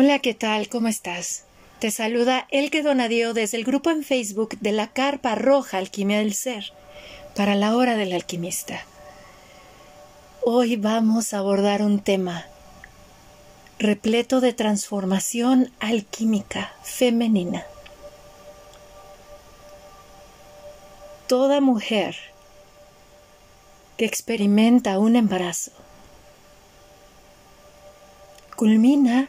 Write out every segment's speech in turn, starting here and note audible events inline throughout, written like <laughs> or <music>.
Hola, ¿qué tal? ¿Cómo estás? Te saluda Elke Donadío desde el grupo en Facebook de la Carpa Roja Alquimia del Ser para la hora del alquimista. Hoy vamos a abordar un tema repleto de transformación alquímica femenina. Toda mujer que experimenta un embarazo culmina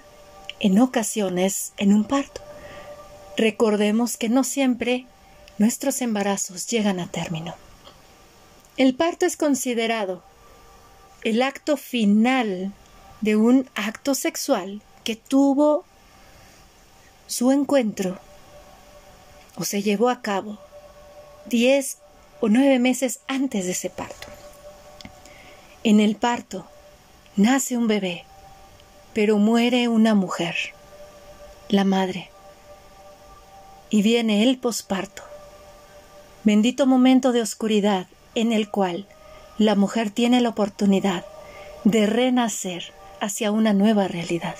en ocasiones en un parto. Recordemos que no siempre nuestros embarazos llegan a término. El parto es considerado el acto final de un acto sexual que tuvo su encuentro o se llevó a cabo diez o nueve meses antes de ese parto. En el parto nace un bebé pero muere una mujer, la madre, y viene el posparto, bendito momento de oscuridad en el cual la mujer tiene la oportunidad de renacer hacia una nueva realidad,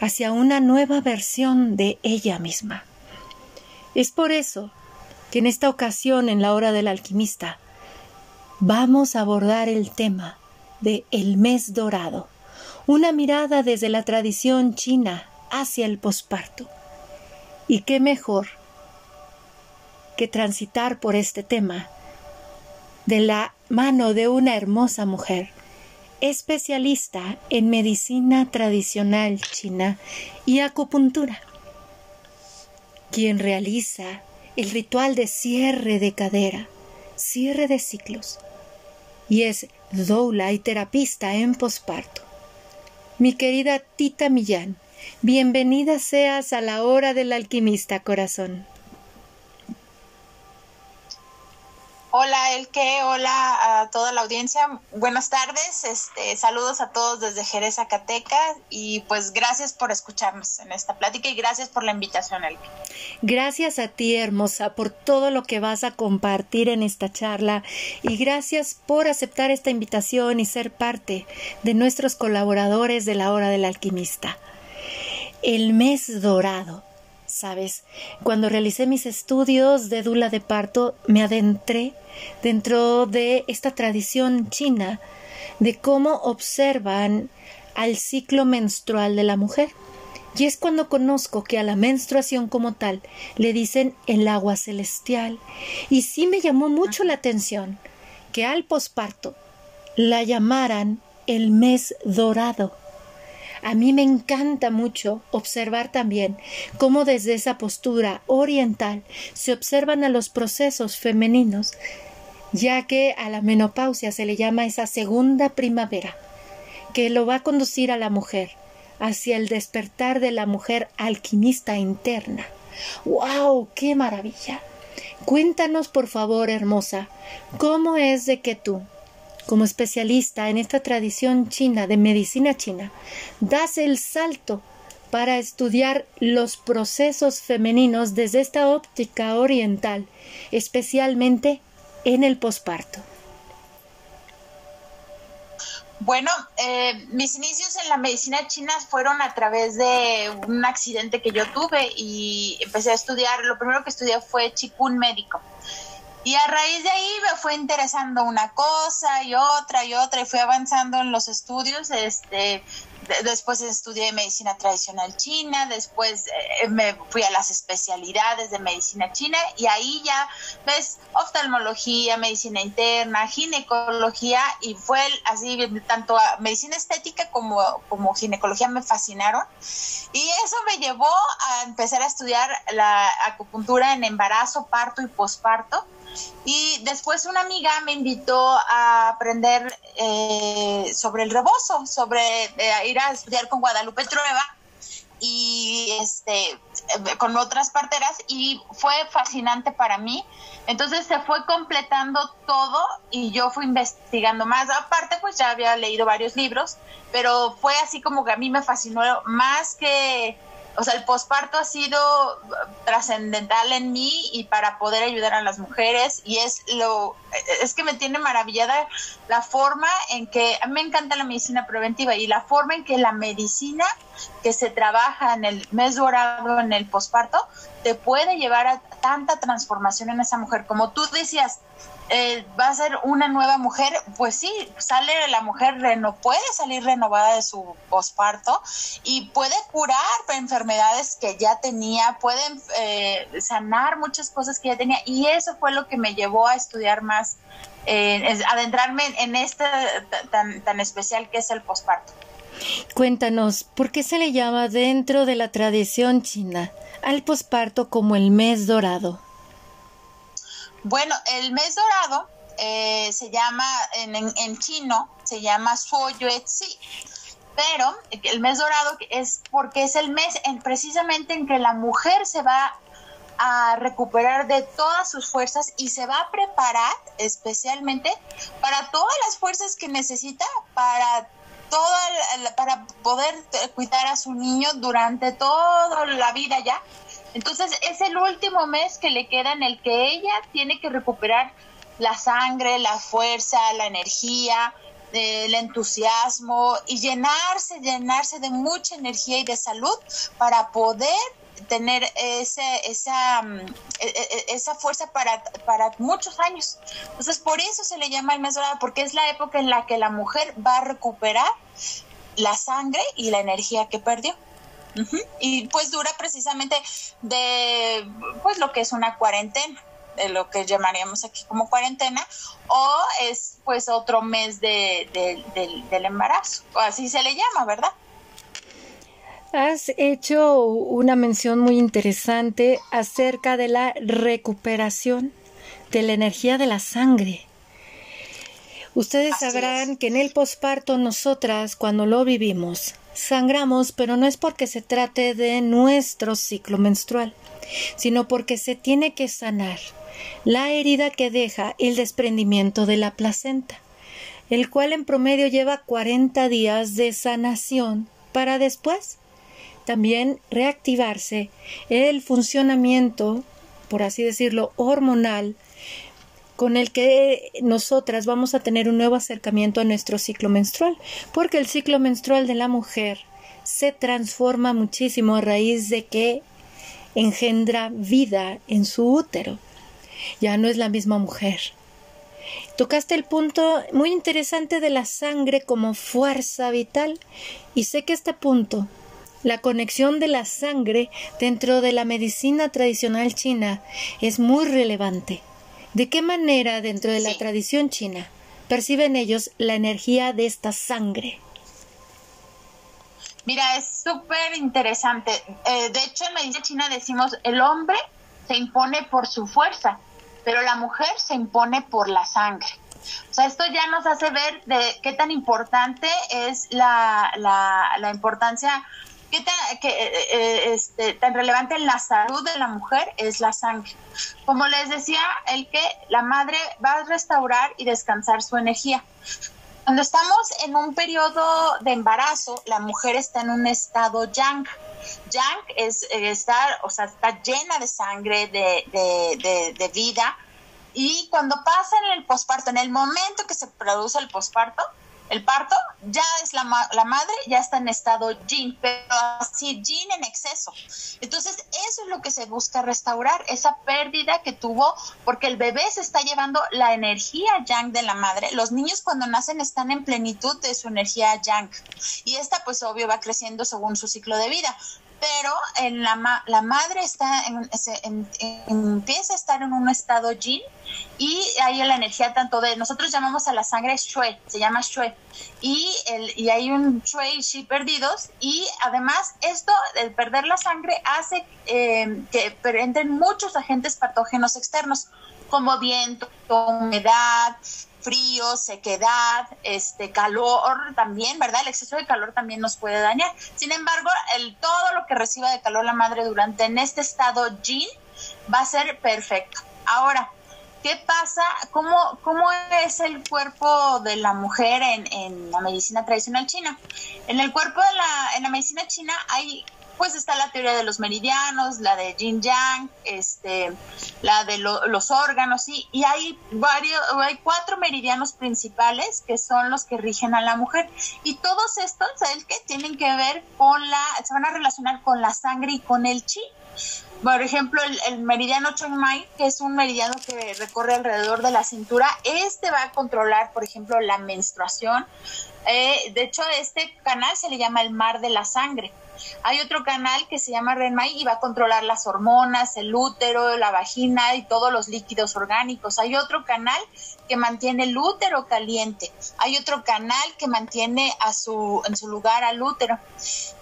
hacia una nueva versión de ella misma. Es por eso que en esta ocasión, en la hora del alquimista, vamos a abordar el tema de el mes dorado una mirada desde la tradición china hacia el posparto. Y qué mejor que transitar por este tema de la mano de una hermosa mujer, especialista en medicina tradicional china y acupuntura, quien realiza el ritual de cierre de cadera, cierre de ciclos, y es doula y terapista en posparto. Mi querida Tita Millán, bienvenida seas a la hora del alquimista corazón. Hola Elke, hola a toda la audiencia. Buenas tardes, este, saludos a todos desde Jerez, Zacatecas y pues gracias por escucharnos en esta plática y gracias por la invitación Elke. Gracias a ti hermosa por todo lo que vas a compartir en esta charla y gracias por aceptar esta invitación y ser parte de nuestros colaboradores de la hora del alquimista. El mes dorado ¿sabes? Cuando realicé mis estudios de dula de parto, me adentré dentro de esta tradición china de cómo observan al ciclo menstrual de la mujer. Y es cuando conozco que a la menstruación como tal le dicen el agua celestial. Y sí me llamó mucho la atención que al posparto la llamaran el mes dorado a mí me encanta mucho observar también cómo desde esa postura oriental se observan a los procesos femeninos, ya que a la menopausia se le llama esa segunda primavera, que lo va a conducir a la mujer hacia el despertar de la mujer alquimista interna. ¡Wow! ¡Qué maravilla! Cuéntanos, por favor, hermosa, cómo es de que tú, como especialista en esta tradición china de medicina china, das el salto para estudiar los procesos femeninos desde esta óptica oriental, especialmente en el posparto. Bueno, eh, mis inicios en la medicina china fueron a través de un accidente que yo tuve y empecé a estudiar, lo primero que estudié fue chikun médico. Y a raíz de ahí me fue interesando una cosa y otra y otra y fui avanzando en los estudios. Este, después estudié medicina tradicional china, después eh, me fui a las especialidades de medicina china y ahí ya ves oftalmología, medicina interna, ginecología y fue así, tanto medicina estética como, como ginecología me fascinaron. Y eso me llevó a empezar a estudiar la acupuntura en embarazo, parto y posparto. Y después una amiga me invitó a aprender eh, sobre el rebozo, sobre eh, ir a estudiar con Guadalupe Trueba y este con otras parteras y fue fascinante para mí. Entonces se fue completando todo y yo fui investigando más. Aparte, pues ya había leído varios libros, pero fue así como que a mí me fascinó más que o sea, el posparto ha sido trascendental en mí y para poder ayudar a las mujeres y es lo es que me tiene maravillada la forma en que a me encanta la medicina preventiva y la forma en que la medicina que se trabaja en el mes dorado en el posparto te puede llevar a tanta transformación en esa mujer. Como tú decías eh, va a ser una nueva mujer, pues sí, sale la mujer, no puede salir renovada de su posparto y puede curar enfermedades que ya tenía, puede eh, sanar muchas cosas que ya tenía y eso fue lo que me llevó a estudiar más, eh, adentrarme en este tan, tan especial que es el posparto. Cuéntanos, ¿por qué se le llama dentro de la tradición china al posparto como el mes dorado? Bueno, el mes dorado eh, se llama, en, chino, se llama Suoyuetsi, pero el mes dorado es porque es el mes en, precisamente en que la mujer se va a recuperar de todas sus fuerzas y se va a preparar especialmente para todas las fuerzas que necesita para toda para poder cuidar a su niño durante toda la vida ya entonces es el último mes que le queda en el que ella tiene que recuperar la sangre, la fuerza, la energía, eh, el entusiasmo y llenarse, llenarse de mucha energía y de salud para poder tener ese, esa, mm, e, e, e, esa fuerza para, para muchos años. Entonces, por eso se le llama el mes dorado, porque es la época en la que la mujer va a recuperar la sangre y la energía que perdió. Y pues dura precisamente de pues lo que es una cuarentena, de lo que llamaríamos aquí como cuarentena, o es pues otro mes de, del embarazo, o así se le llama, ¿verdad? Has hecho una mención muy interesante acerca de la recuperación de la energía de la sangre. Ustedes sabrán que en el posparto nosotras, cuando lo vivimos, sangramos, pero no es porque se trate de nuestro ciclo menstrual, sino porque se tiene que sanar la herida que deja el desprendimiento de la placenta, el cual en promedio lleva 40 días de sanación para después también reactivarse el funcionamiento, por así decirlo, hormonal con el que nosotras vamos a tener un nuevo acercamiento a nuestro ciclo menstrual, porque el ciclo menstrual de la mujer se transforma muchísimo a raíz de que engendra vida en su útero. Ya no es la misma mujer. Tocaste el punto muy interesante de la sangre como fuerza vital y sé que este punto, la conexión de la sangre dentro de la medicina tradicional china es muy relevante ¿De qué manera dentro de la tradición china perciben ellos la energía de esta sangre? Mira, es súper interesante. Eh, de hecho, en medicina china decimos, el hombre se impone por su fuerza, pero la mujer se impone por la sangre. O sea, esto ya nos hace ver de qué tan importante es la, la, la importancia ¿Qué tan, que, eh, eh, este, tan relevante en la salud de la mujer es la sangre? Como les decía, el que la madre va a restaurar y descansar su energía. Cuando estamos en un periodo de embarazo, la mujer está en un estado yang. Yang es eh, estar, o sea, está llena de sangre, de, de, de vida. Y cuando pasa en el posparto, en el momento que se produce el posparto, el parto, ya es la, la madre, ya está en estado yin, pero así yin en exceso. Entonces, eso es lo que se busca restaurar, esa pérdida que tuvo, porque el bebé se está llevando la energía yang de la madre. Los niños cuando nacen están en plenitud de su energía yang. Y esta, pues obvio, va creciendo según su ciclo de vida pero en la, la madre está en, empieza a estar en un estado yin y hay la energía tanto de nosotros llamamos a la sangre shue, se llama shue y el, y hay un shue y shi perdidos y además esto el perder la sangre hace eh, que entren muchos agentes patógenos externos como viento, humedad, frío, sequedad, este calor también, ¿verdad? El exceso de calor también nos puede dañar. Sin embargo, el todo lo que reciba de calor la madre durante en este estado yin va a ser perfecto. Ahora, ¿qué pasa? ¿Cómo, cómo es el cuerpo de la mujer en, en la medicina tradicional china? En el cuerpo de la, en la medicina china hay pues está la teoría de los meridianos, la de yin yang, este, la de los órganos, ¿sí? y hay varios, hay cuatro meridianos principales que son los que rigen a la mujer. Y todos estos, el que tienen que ver con la, se van a relacionar con la sangre y con el chi. Por ejemplo, el, meridiano Chong Mai, que es un meridiano que recorre alrededor de la cintura, este va a controlar, por ejemplo, la menstruación. Eh, de hecho, este canal se le llama el mar de la sangre. Hay otro canal que se llama Renmai y va a controlar las hormonas, el útero, la vagina y todos los líquidos orgánicos. Hay otro canal que mantiene el útero caliente. Hay otro canal que mantiene a su, en su lugar al útero.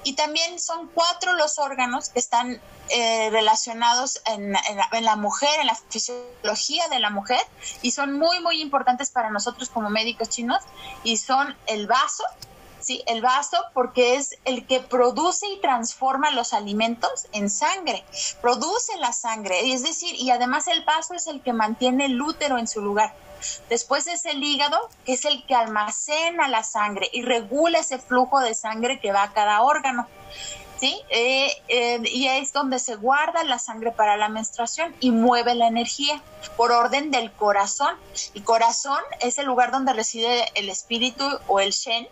Y también son cuatro los órganos que están eh, relacionados en, en, la, mujer, en la fisiología de la mujer, y son muy, muy importantes para nosotros como médicos chinos, y son el vaso, ¿sí? El vaso porque es el que produce y transforma los alimentos en sangre, produce la sangre, es decir, y además el vaso es el que mantiene el útero en su lugar. Después es el hígado, que es el que almacena la sangre y regula ese flujo de sangre que va a cada órgano. ¿Sí? Eh, eh, y es donde se guarda la sangre para la menstruación y mueve la energía por orden del corazón. El corazón es el lugar donde reside el espíritu o el Shen,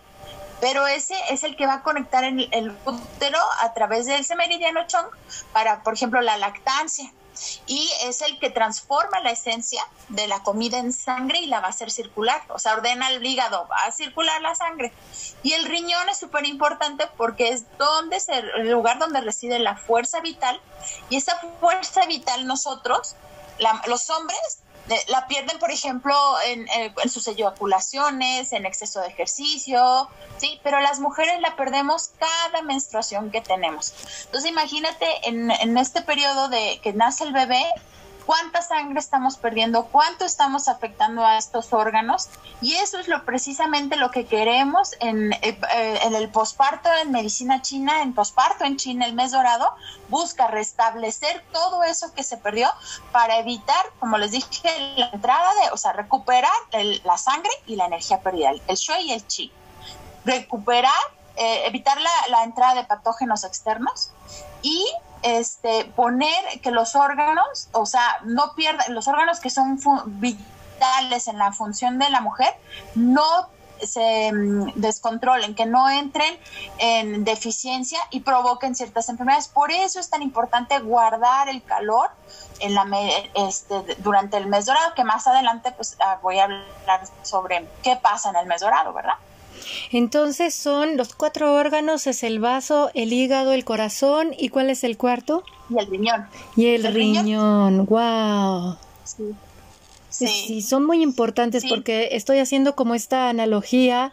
pero ese es el que va a conectar el, útero a través de ese meridiano Chong para, por ejemplo, la lactancia. Y es el que transforma la esencia de la comida en sangre y la va a hacer circular. O sea, ordena el hígado, va a circular la sangre. Y el riñón es súper importante porque es donde el lugar donde reside la fuerza vital. Y esa fuerza vital nosotros, los hombres, la pierden, por ejemplo, en, en, sus eyaculaciones, en exceso de ejercicio, ¿sí? Pero las mujeres la perdemos cada menstruación que tenemos. Entonces imagínate en, en este periodo de que nace el bebé, cuánta sangre estamos perdiendo, cuánto estamos afectando a estos órganos y eso es lo precisamente lo que queremos en, eh, en el posparto en medicina china, en posparto en China, el mes dorado, busca restablecer todo eso que se perdió para evitar, como les dije, la entrada de, o sea, recuperar la sangre y la energía perdida, el shui y el chi. Recuperar, eh, evitar la entrada de patógenos externos y este, poner que los órganos, o sea, no pierdan, los órganos que son vitales en la función de la mujer, no se mm, descontrolen, que no entren en deficiencia y provoquen ciertas enfermedades. Por eso es tan importante guardar el calor en la este, durante el mes dorado, que más adelante pues ah, voy a hablar sobre qué pasa en el mes dorado, ¿verdad? Entonces son los cuatro órganos, es el vaso, el hígado, el corazón y ¿cuál es el cuarto? Y el riñón. Y el, riñón? wow. Sí. Sí. son muy importantes porque estoy haciendo como esta analogía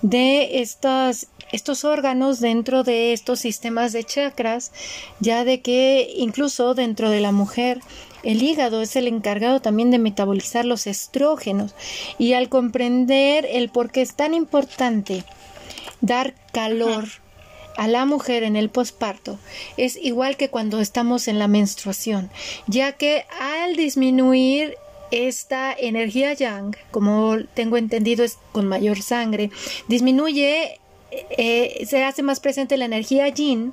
de estas, estos órganos dentro de estos sistemas de chakras, ya de que incluso dentro de la mujer el hígado es el encargado también de metabolizar los estrógenos. Y al comprender el por qué es tan importante dar calor a la mujer en el posparto es igual que cuando estamos en la menstruación, ya que al disminuir esta energía yang, como tengo entendido es con mayor sangre, disminuye, eh, se hace más presente la energía yin,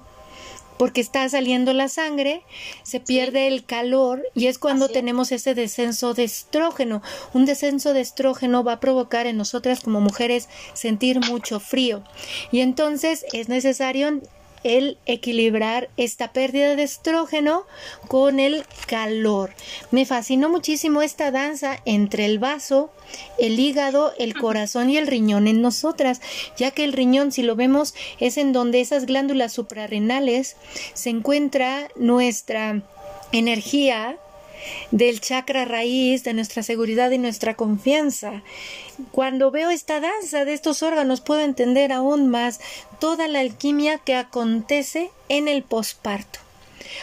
porque está saliendo la sangre, se pierde el calor y es cuando tenemos ese descenso de estrógeno. Un descenso de estrógeno va a provocar en nosotras como mujeres sentir mucho frío. Y entonces es necesario el equilibrar esta pérdida de estrógeno con el calor. Me fascinó muchísimo esta danza entre el vaso, el hígado, el corazón y el riñón en nosotras, ya que el riñón, si lo vemos, es en donde esas glándulas suprarrenales se encuentra nuestra energía del chakra raíz, de nuestra seguridad y nuestra confianza. Cuando veo esta danza de estos órganos puedo entender aún más toda la alquimia que acontece en el posparto.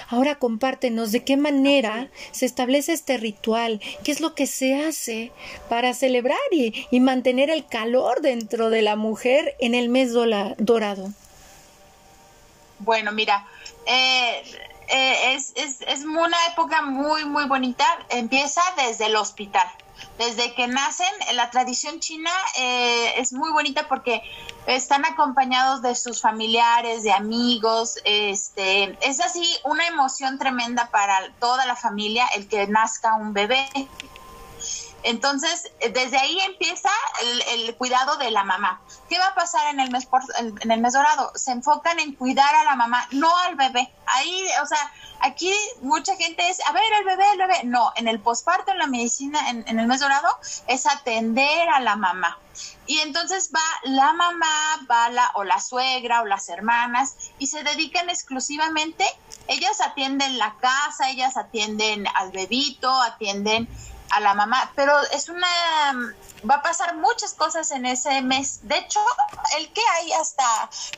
Ahora compártenos de qué manera se establece este ritual, qué es lo que se hace para celebrar y, mantener el calor dentro de la mujer en el mes dorado. Bueno, mira, eh, eh, es, es, es, una época muy, muy bonita. Empieza desde el hospital. desde que nacen, la tradición china eh, es muy bonita porque están acompañados de sus familiares, de amigos, este, es así una emoción tremenda para toda la familia el que nazca un bebé. Entonces, desde ahí empieza el, cuidado de la mamá. ¿Qué va a pasar en el mes en el mes dorado? Se enfocan en cuidar a la mamá, no al bebé. Ahí, o sea, aquí mucha gente es, a ver, el bebé, el bebé. No, en el posparto, en la medicina, en, el mes dorado, es atender a la mamá. Y entonces va la mamá, va la o la suegra o las hermanas y se dedican exclusivamente, ellas atienden la casa, ellas atienden al bebito, atienden a la mamá, pero es una va a pasar muchas cosas en ese mes. De hecho, el que hay hasta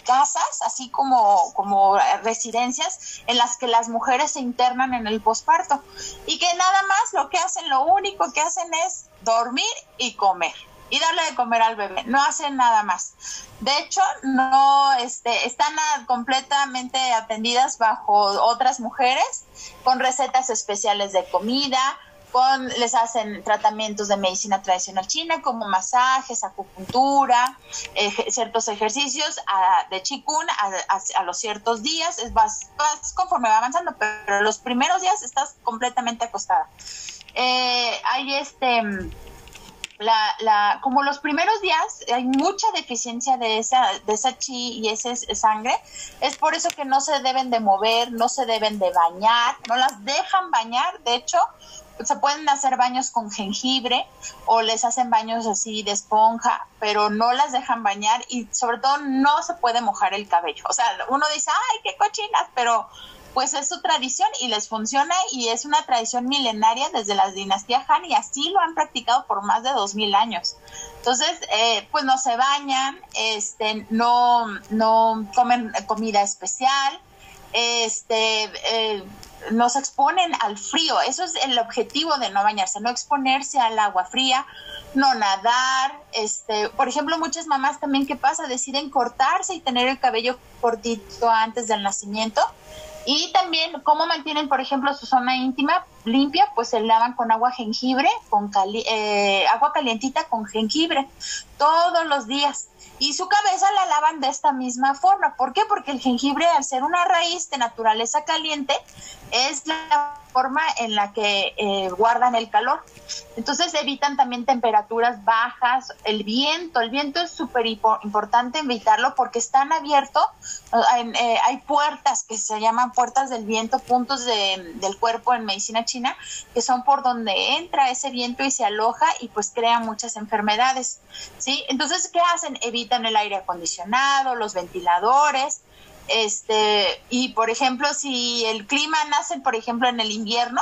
casas, así como, como residencias en las que las mujeres se internan en el posparto y que nada más lo que hacen, lo único que hacen es dormir y comer y darle de comer al bebé, no hacen nada más. De hecho, no este, están completamente atendidas bajo otras mujeres con recetas especiales de comida, les hacen tratamientos de medicina tradicional china como masajes, acupuntura, ciertos ejercicios de chikun a, los ciertos días, es vas, conforme va avanzando, pero los primeros días estás completamente acostada. Eh, hay este la, la, como los primeros días hay mucha deficiencia de esa, de esa chi y esa sangre, es por eso que no se deben de mover, no se deben de bañar, no las dejan bañar, de hecho, se pueden hacer baños con jengibre o les hacen baños así de esponja, pero no las dejan bañar y sobre todo no se puede mojar el cabello. O sea, uno dice, ay, qué cochinas, pero pues es su tradición y les funciona y es una tradición milenaria desde la dinastía Han y así lo han practicado por más de dos mil años. Entonces, eh, pues no se bañan, este, no, no comen comida especial, este, eh, no se exponen al frío. Eso es el objetivo de no bañarse, no exponerse al agua fría, no nadar. Este, por ejemplo, muchas mamás también, ¿qué pasa? Deciden cortarse y tener el cabello cortito antes del nacimiento. Y también, ¿cómo mantienen, por ejemplo, su zona íntima limpia? Pues se lavan con agua jengibre, con eh, agua calientita con jengibre, todos los días y su cabeza la lavan de esta misma forma. ¿Por qué? Porque el jengibre, al ser una raíz de naturaleza caliente, es la forma en la que eh, guardan el calor. Entonces evitan también temperaturas bajas, el viento, el viento es súper importante evitarlo porque están abiertos, eh, hay puertas que se llaman puertas del viento, puntos del cuerpo en medicina china, que son por donde entra ese viento y se aloja y pues crea muchas enfermedades, ¿sí? Entonces, ¿qué hacen? Evitan el aire acondicionado, los ventiladores, este, y por ejemplo, si el clima nace, por ejemplo, en el invierno,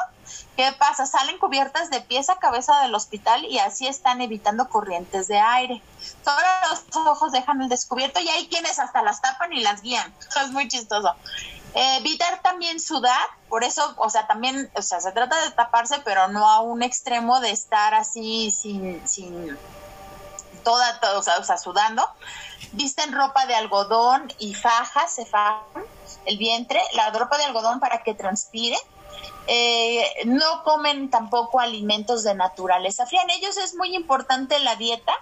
¿qué pasa? Salen cubiertas de pies a cabeza del hospital y así están evitando corrientes de aire. Solo los ojos dejan el descubierto y hay quienes hasta las tapan y las guían. <laughs> Es muy chistoso. Evitar también sudar, por eso, o sea, también, o sea, se trata de taparse, pero no a un extremo de estar así sin, sin toda, o sea, sudando visten ropa de algodón y fajas, se fajan el vientre, la ropa de algodón para que transpire. Eh, no comen tampoco alimentos de naturaleza fría. En ellos es muy importante la dieta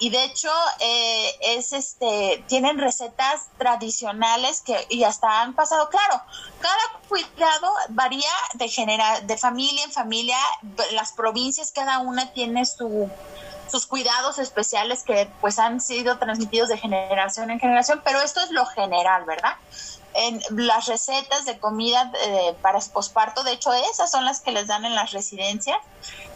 y de hecho eh, es este tienen recetas tradicionales que y hasta han pasado. Claro, cada cuidado varía de genera, de familia en familia. Las provincias cada una tiene su sus cuidados especiales que pues han sido transmitidos de generación en generación, pero esto es lo general, ¿verdad? En las recetas de comida eh, para posparto, de hecho esas son las que les dan en las residencias.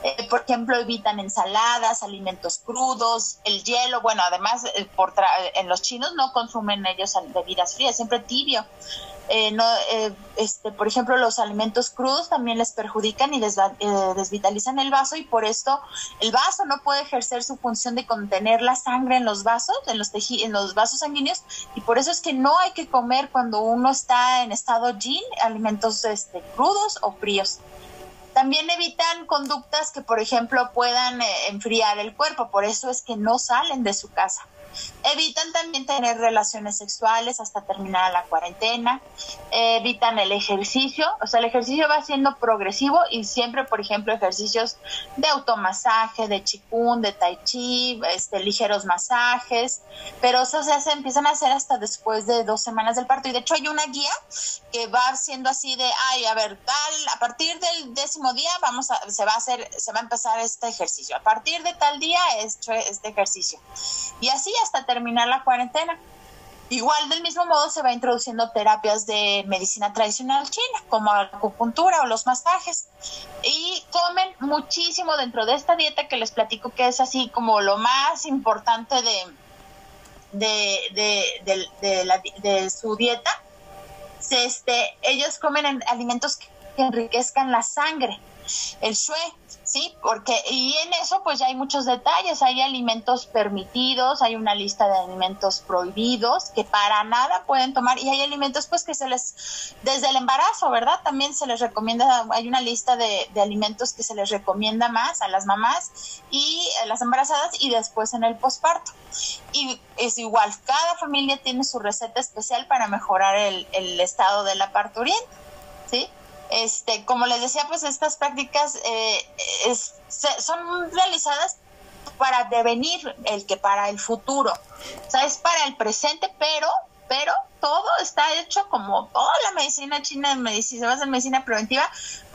Eh, por ejemplo, evitan ensaladas, alimentos crudos, el hielo, bueno, además eh, por en los chinos no consumen ellos bebidas frías, siempre tibio. Eh, no, eh, este, por ejemplo, los alimentos crudos también les perjudican y eh, desvitalizan el vaso y por esto el vaso no puede ejercer su función de contener la sangre en los vasos, en los, en los vasos sanguíneos y por eso es que no hay que comer cuando uno está en estado yin alimentos este, crudos o fríos. También evitan conductas que, por ejemplo, puedan enfriar el cuerpo, por eso es que no salen de su casa Evitan también tener relaciones sexuales hasta terminar la cuarentena. evitan el ejercicio, o sea, el ejercicio va siendo progresivo y siempre, por ejemplo, ejercicios de automasaje, de chikun, de tai chi, este, ligeros masajes, pero eso se, hace, empiezan a hacer hasta después de dos semanas del parto. Y de hecho hay una guía que va siendo así de, ay, a ver, tal, a partir del décimo día vamos a, se va a hacer, se va a empezar este ejercicio. A partir de tal día, este, este ejercicio. Y así hasta terminar la cuarentena. Igual del mismo modo se va introduciendo terapias de medicina tradicional china, como acupuntura o los masajes. Y comen muchísimo dentro de esta dieta que les platico que es así como lo más importante de, de, de, su dieta. Este, ellos comen alimentos que enriquezcan la sangre. El shue, ¿sí? Porque, y en eso pues ya hay muchos detalles, hay alimentos permitidos, hay una lista de alimentos prohibidos que para nada pueden tomar y hay alimentos pues que se les, desde el embarazo, ¿verdad? También se les recomienda, hay una lista de, alimentos que se les recomienda más a las mamás y las embarazadas y después en el posparto. Y es igual, cada familia tiene su receta especial para mejorar el, el estado de la parturienta, ¿sí? Este, como les decía, pues estas prácticas eh, son realizadas para devenir el que para el futuro. O sea, es para el presente, pero, pero todo está hecho como toda la medicina china, medicina, se basa en medicina preventiva,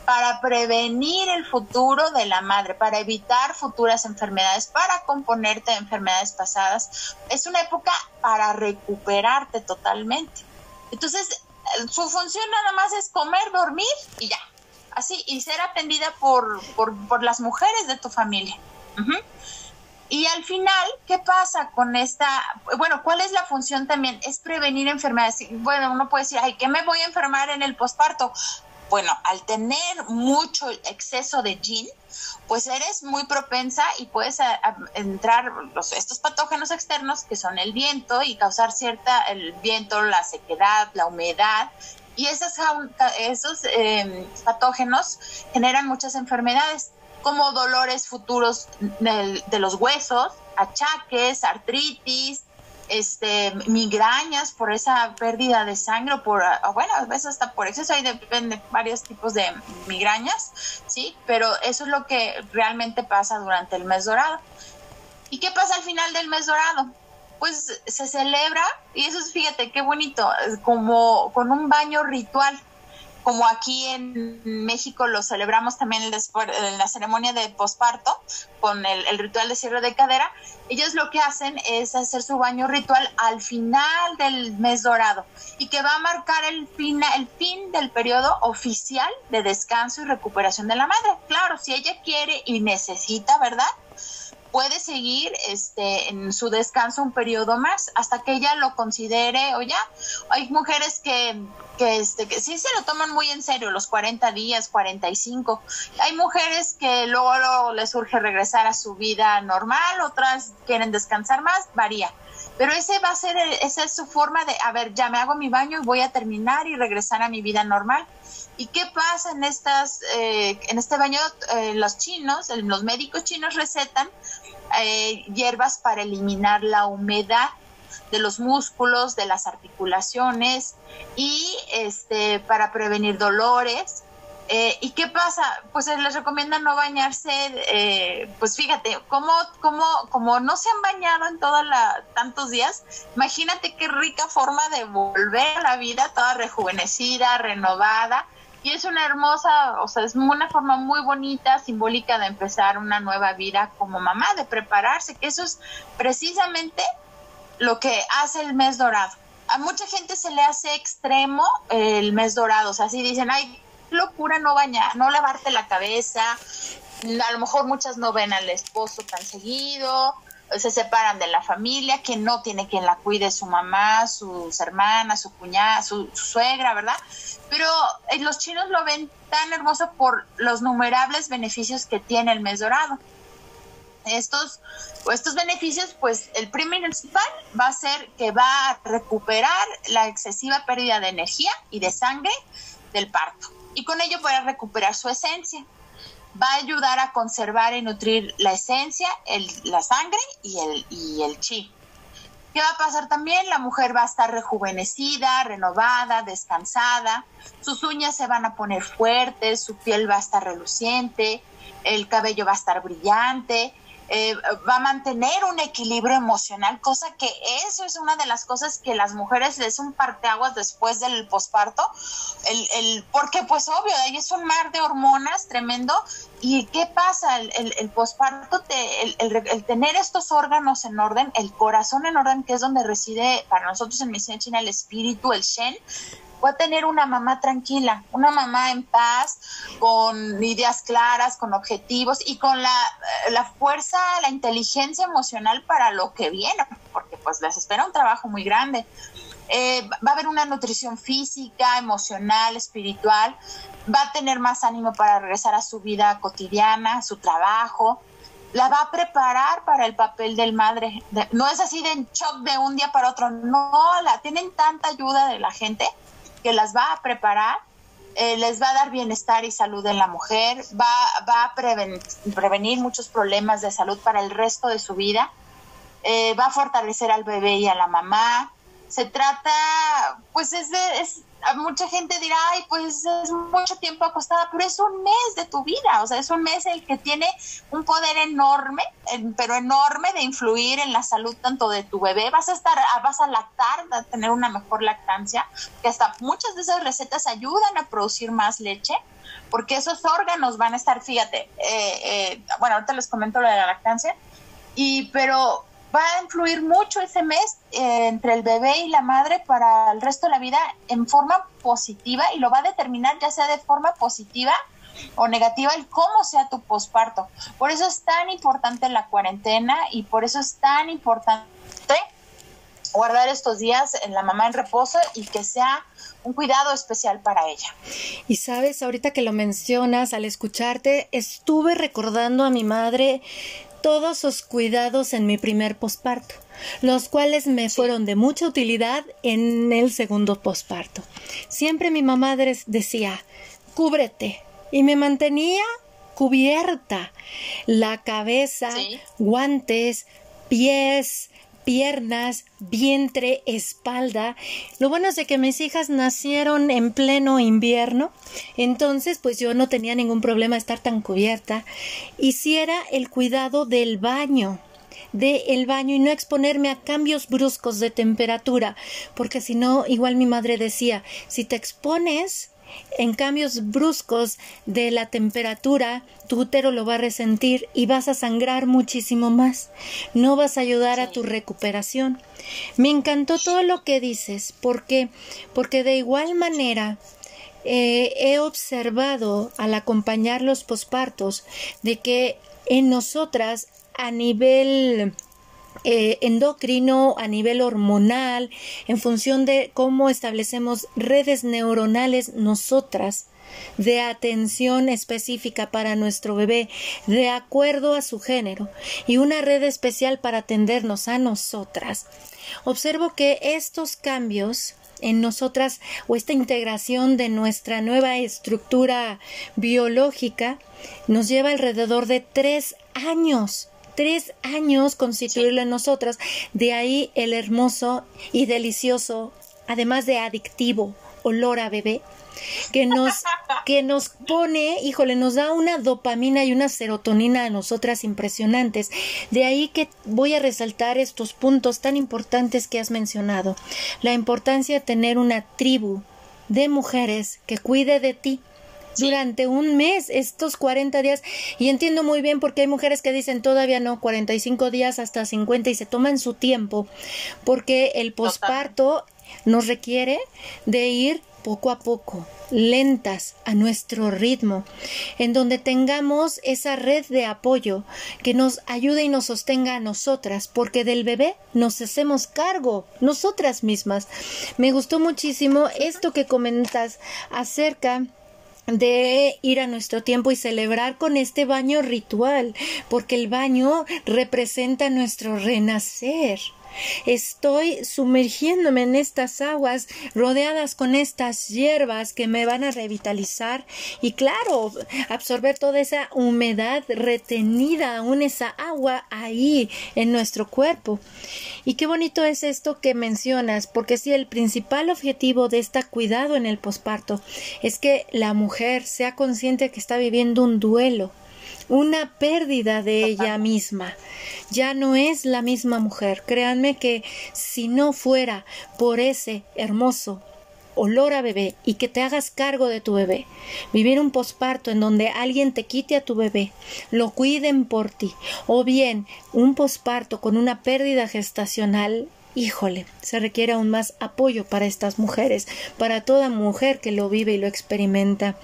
para prevenir el futuro de la madre, para evitar futuras enfermedades, para componerte de enfermedades pasadas. Es una época para recuperarte totalmente. Entonces, su función nada más es comer, dormir y ya. Así, y ser atendida por, por, las mujeres de tu familia. Y al final, ¿qué pasa con esta? Bueno, ¿cuál es la función también? Es prevenir enfermedades. Bueno, uno puede decir, ay, ¿qué me voy a enfermar en el posparto? Bueno, al tener mucho exceso de yin, pues eres muy propensa y puedes entrar los, estos patógenos externos que son el viento y causar cierta, el viento, la sequedad, la humedad. Y esos, esos em, patógenos generan muchas enfermedades, como dolores futuros de los huesos, achaques, artritis, este, migrañas por esa pérdida de sangre o por, ah, bueno, a veces hasta por exceso, ahí depende varios tipos de migrañas, ¿sí? Pero eso es lo que realmente pasa durante el mes dorado. ¿Y qué pasa al final del mes dorado? Pues se celebra, y eso es, fíjate, qué bonito, como con un baño ritual como aquí en México lo celebramos también en la ceremonia de posparto con el, ritual de cierre de cadera, ellos lo que hacen es hacer su baño ritual al final del mes dorado y que va a marcar el fin, el fin del periodo oficial de descanso y recuperación de la madre. Claro, si ella quiere y necesita, ¿verdad? Puede seguir este, en su descanso un periodo más hasta que ella lo considere o ya. Hay mujeres que, que, este, que sí se lo toman muy en serio, los 40 días, 45. Hay mujeres que luego, luego les surge regresar a su vida normal, otras quieren descansar más, varía. Pero ese va a ser, esa es su forma de, a ver, ya me hago mi baño y voy a terminar y regresar a mi vida normal. ¿Y qué pasa en estas, eh, en este baño? Eh, los chinos, los médicos chinos recetan eh, hierbas para eliminar la humedad de los músculos, de las articulaciones y este para prevenir dolores. Eh, ¿Y qué pasa? Pues les recomienda no bañarse, eh, pues fíjate, como, como, como no se han bañado en todos tantos días, imagínate qué rica forma de volver a la vida toda rejuvenecida, renovada, y es una hermosa, o sea, es una forma muy bonita, simbólica de empezar una nueva vida como mamá, de prepararse, que eso es precisamente lo que hace el mes dorado. A mucha gente se le hace extremo el mes dorado, o sea, si dicen, ay, locura no bañar, no lavarte la cabeza, a lo mejor muchas no ven al esposo tan seguido, se separan de la familia, que no tiene quien la cuide, su mamá, sus hermanas, su cuñada, su, suegra, ¿verdad? Pero eh, los chinos lo ven tan hermoso por los numerables beneficios que tiene el mes dorado. Estos, estos beneficios, pues el primer principal va a ser que va a recuperar la excesiva pérdida de energía y de sangre del parto. Y con ello puede recuperar su esencia va a ayudar a conservar y nutrir la esencia, el, la sangre y el, y el chi. ¿Qué va a pasar también? La mujer va a estar rejuvenecida, renovada, descansada, sus uñas se van a poner fuertes, su piel va a estar reluciente, el cabello va a estar brillante, eh, va a mantener un equilibrio emocional, cosa que eso es una de las cosas que las mujeres es un parteaguas después del posparto, el, el, porque pues obvio, ahí es un mar de hormonas tremendo, y ¿qué pasa? El, el, el posparto, el, el, tener estos órganos en orden, el corazón en orden, que es donde reside para nosotros en medicina china el espíritu, el Shen, voy a tener una mamá tranquila, una mamá en paz, con ideas claras, con objetivos y con la, eh, la fuerza, la inteligencia emocional para lo que viene, porque pues les espera un trabajo muy grande. Eh, va a haber una nutrición física, emocional, espiritual, va a tener más ánimo para regresar a su vida cotidiana, su trabajo, la va a preparar para el papel del madre. No es así de shock de un día para otro, no, la tienen tanta ayuda de la gente que las va a preparar, eh, les va a dar bienestar y salud en la mujer, va, va a prevenir muchos problemas de salud para el resto de su vida, eh, va a fortalecer al bebé y a la mamá. Se trata, pues es, de, es mucha gente dirá, ay, pues es mucho tiempo acostada, pero es un mes de tu vida, o sea, es un mes el que tiene un poder enorme, pero enorme de influir en la salud tanto de tu bebé, vas a estar, vas a lactar, a tener una mejor lactancia, que hasta muchas de esas recetas ayudan a producir más leche, porque esos órganos van a estar, fíjate, eh, eh, bueno, ahorita les comento lo de la lactancia, y pero va a influir mucho ese mes eh, entre el bebé y la madre para el resto de la vida en forma positiva y lo va a determinar ya sea de forma positiva o negativa el cómo sea tu posparto. Por eso es tan importante la cuarentena y por eso es tan importante guardar estos días en la mamá en reposo y que sea un cuidado especial para ella. Y sabes, ahorita que lo mencionas, al escucharte, estuve recordando a mi madre todos sus cuidados en mi primer posparto, los cuales me fueron de mucha utilidad en el segundo posparto. Siempre mi mamá decía, cúbrete, y me mantenía cubierta, la cabeza, guantes, pies, piernas, vientre, espalda. Lo bueno es de que mis hijas nacieron en pleno invierno, entonces pues yo no tenía ningún problema de estar tan cubierta. Hiciera el cuidado del baño de el baño y no exponerme a cambios bruscos de temperatura, porque si no, igual mi madre decía, si te expones en cambios bruscos de la temperatura, tu útero lo va a resentir y vas a sangrar muchísimo más. No vas a ayudar a tu recuperación. Me encantó todo lo que dices, porque porque de igual manera eh, he observado al acompañar los pospartos de que en nosotras a nivel eh, endocrino, a nivel hormonal, en función de cómo establecemos redes neuronales nosotras de atención específica para nuestro bebé de acuerdo a su género y una red especial para atendernos a nosotras. Observo que estos cambios en nosotras o esta integración de nuestra nueva estructura biológica nos lleva alrededor de tres años tres años constituirlo en nosotras. De ahí el hermoso y delicioso, además de adictivo, olor a bebé, que nos, <laughs> que nos pone, híjole, nos da una dopamina y una serotonina a nosotras impresionantes. De ahí que voy a resaltar estos puntos tan importantes que has mencionado. La importancia de tener una tribu de mujeres que cuide de ti, durante un mes, estos 40 días. Y entiendo muy bien porque hay mujeres que dicen todavía no, 45 días hasta 50 y se toman su tiempo porque el posparto nos requiere de ir poco a poco, lentas, a nuestro ritmo, en donde tengamos esa red de apoyo que nos ayude y nos sostenga a nosotras, porque del bebé nos hacemos cargo, nosotras mismas. Me gustó muchísimo esto que comentas acerca de ir a nuestro tiempo y celebrar con este baño ritual, porque el baño representa nuestro renacer. Estoy sumergiéndome en estas aguas rodeadas con estas hierbas que me van a revitalizar y claro, absorber toda esa humedad retenida aún esa agua ahí en nuestro cuerpo. Y qué bonito es esto que mencionas, porque si el principal objetivo de este cuidado en el posparto es que la mujer sea consciente que está viviendo un duelo, una pérdida de ella misma. Ya no es la misma mujer. Créanme que si no fuera por ese hermoso olor a bebé y que te hagas cargo de tu bebé. Vivir un posparto en donde alguien te quite a tu bebé, lo cuiden por ti, o bien un posparto con una pérdida gestacional. Híjole, se requiere aún más apoyo para estas mujeres, para toda mujer que lo vive y lo experimenta.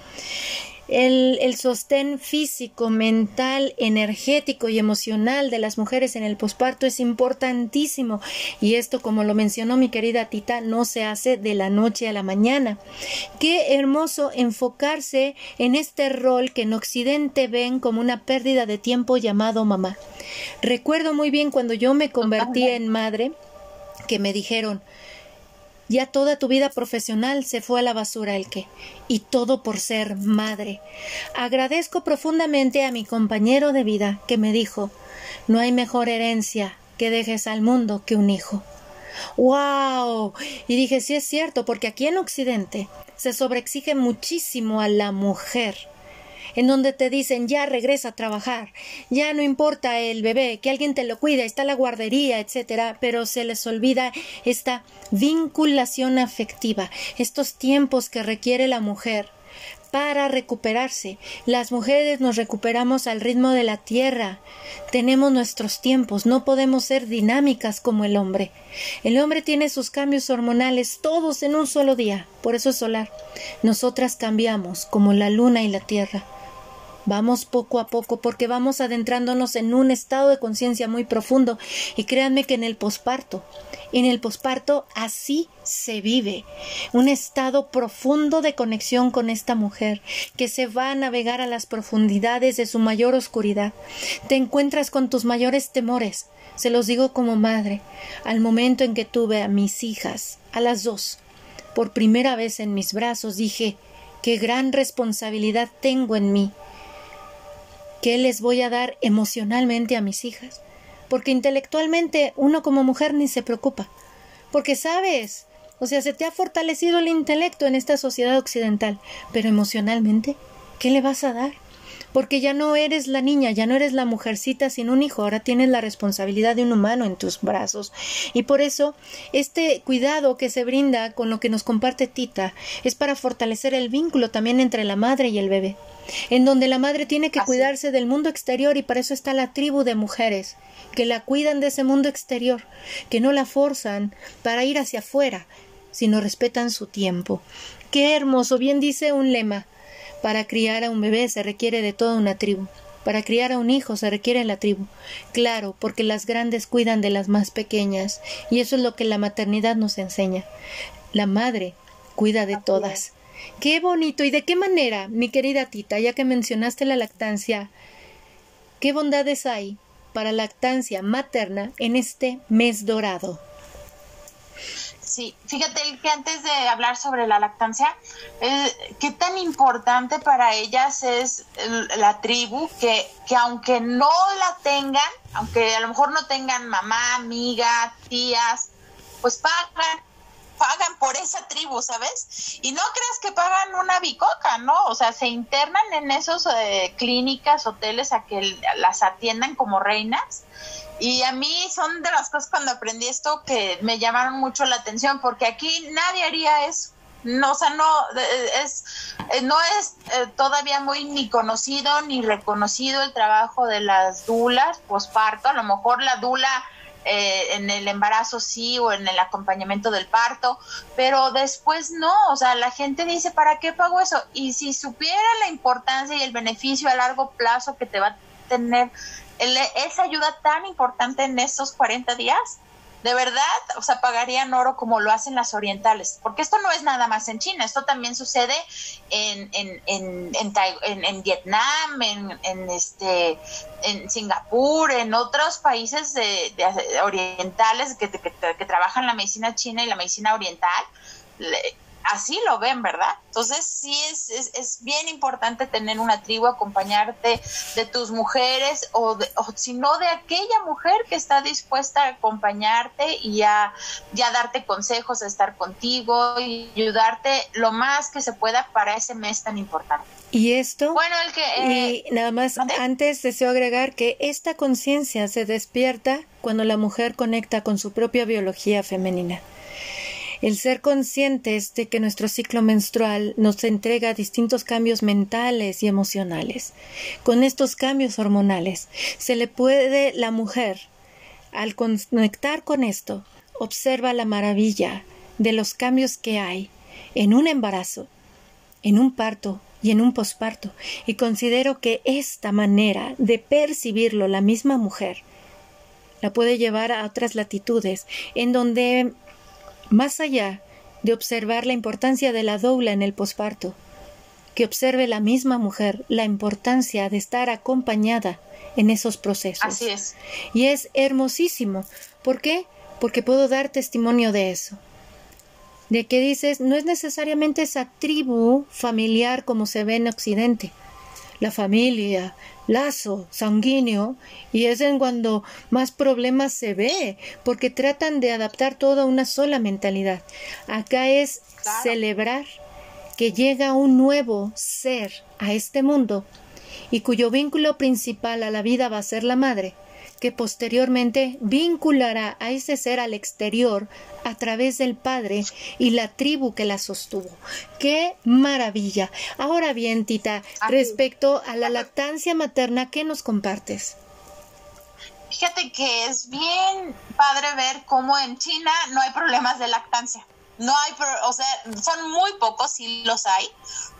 El, el, sostén físico, mental, energético y emocional de las mujeres en el posparto es importantísimo y esto, como lo mencionó mi querida Tita, no se hace de la noche a la mañana. Qué hermoso enfocarse en este rol que en Occidente ven como una pérdida de tiempo llamado mamá. Recuerdo muy bien cuando yo me convertí en madre que me dijeron ya toda tu vida profesional se fue a la basura el que, y todo por ser madre. Agradezco profundamente a mi compañero de vida que me dijo no hay mejor herencia que dejes al mundo que un hijo. ¡Wow! Y dije, sí es cierto, porque aquí en Occidente se sobreexige muchísimo a la mujer en donde te dicen ya regresa a trabajar, ya no importa el bebé, que alguien te lo cuida, está la guardería, etcétera, pero se les olvida esta vinculación afectiva, estos tiempos que requiere la mujer para recuperarse. Las mujeres nos recuperamos al ritmo de la tierra. Tenemos nuestros tiempos, no podemos ser dinámicas como el hombre. El hombre tiene sus cambios hormonales todos en un solo día, por eso es solar. Nosotras cambiamos como la luna y la tierra. Vamos poco a poco porque vamos adentrándonos en un estado de conciencia muy profundo y créanme que en el posparto, en el posparto así se vive, un estado profundo de conexión con esta mujer que se va a navegar a las profundidades de su mayor oscuridad. Te encuentras con tus mayores temores, se los digo como madre, al momento en que tuve a mis hijas, a las dos, por primera vez en mis brazos, dije, qué gran responsabilidad tengo en mí ¿Qué les voy a dar emocionalmente a mis hijas? Porque intelectualmente uno como mujer ni se preocupa. Porque sabes, o sea, se te ha fortalecido el intelecto en esta sociedad occidental, pero emocionalmente, ¿qué le vas a dar? Porque ya no eres la niña, ya no eres la mujercita sin un hijo, ahora tienes la responsabilidad de un humano en tus brazos. Y por eso, este cuidado que se brinda con lo que nos comparte Tita es para fortalecer el vínculo también entre la madre y el bebé, en donde la madre tiene que cuidarse del mundo exterior y para eso está la tribu de mujeres que la cuidan de ese mundo exterior, que no la forzan para ir hacia afuera, sino respetan su tiempo. Qué hermoso, bien dice un lema, para criar a un bebé se requiere de toda una tribu. Para criar a un hijo se requiere la tribu. Claro, porque las grandes cuidan de las más pequeñas, y eso es lo que la maternidad nos enseña. La madre cuida de todas. Qué bonito. ¿Y de qué manera, mi querida Tita, ya que mencionaste la lactancia, qué bondades hay para lactancia materna en este mes dorado? Sí, fíjate que antes de hablar sobre la lactancia, eh, qué tan importante para ellas es la tribu, que, que aunque no la tengan, aunque a lo mejor no tengan mamá, amiga, tías, pues pagan pagan por esa tribu, ¿sabes? Y no creas que pagan una bicoca, ¿no? O sea, se internan en esos eh, clínicas, hoteles a que las atiendan como reinas. Y a mí son de las cosas cuando aprendí esto que me llamaron mucho la atención, porque aquí nadie haría eso. No, o sea, no es, eh, no es eh, todavía muy ni conocido ni reconocido el trabajo de las dulas posparto. A lo mejor la dula eh, en el embarazo sí o en el acompañamiento del parto, pero después no, o sea, la gente dice, ¿para qué pago eso? Y si supiera la importancia y el beneficio a largo plazo que te va a tener esa ayuda tan importante en estos 40 días, de verdad, o sea, pagarían oro como lo hacen las orientales, porque esto no es nada más en China, esto también sucede en, en, en, en, en Vietnam, en, este, en Singapur, en otros países de, orientales que, que, que trabajan la medicina china y la medicina oriental así lo ven, ¿verdad? Entonces sí es, es, bien importante tener una tribu, acompañarte de tus mujeres o, de, o si no de aquella mujer que está dispuesta a acompañarte y a, darte consejos, a estar contigo y ayudarte lo más que se pueda para ese mes tan importante. Y esto, bueno, el que, y nada más antes deseo agregar que esta conciencia se despierta cuando la mujer conecta con su propia biología femenina. El ser conscientes de que nuestro ciclo menstrual nos entrega distintos cambios mentales y emocionales. Con estos cambios hormonales se le puede la mujer, al conectar con esto, observa la maravilla de los cambios que hay en un embarazo, en un parto y en un posparto, y considero que esta manera de percibirlo la misma mujer la puede llevar a otras latitudes en donde más allá de observar la importancia de la doula en el posparto, que observe la misma mujer la importancia de estar acompañada en esos procesos. Así es. Y es hermosísimo. ¿Por qué? Porque puedo dar testimonio de eso. De que dices, no es necesariamente esa tribu familiar como se ve en Occidente. La familia, lazo sanguíneo y es en cuando más problemas se ve porque tratan de adaptar todo a una sola mentalidad. Acá es celebrar que llega un nuevo ser a este mundo y cuyo vínculo principal a la vida va a ser la madre que posteriormente vinculará a ese ser al exterior a través del Padre y la tribu que la sostuvo. ¡Qué maravilla! Ahora bien, Tita, respecto a la lactancia materna, ¿qué nos compartes? Fíjate que es bien padre ver cómo en China no hay problemas de lactancia. No hay, o sea, son muy pocos, sí los hay,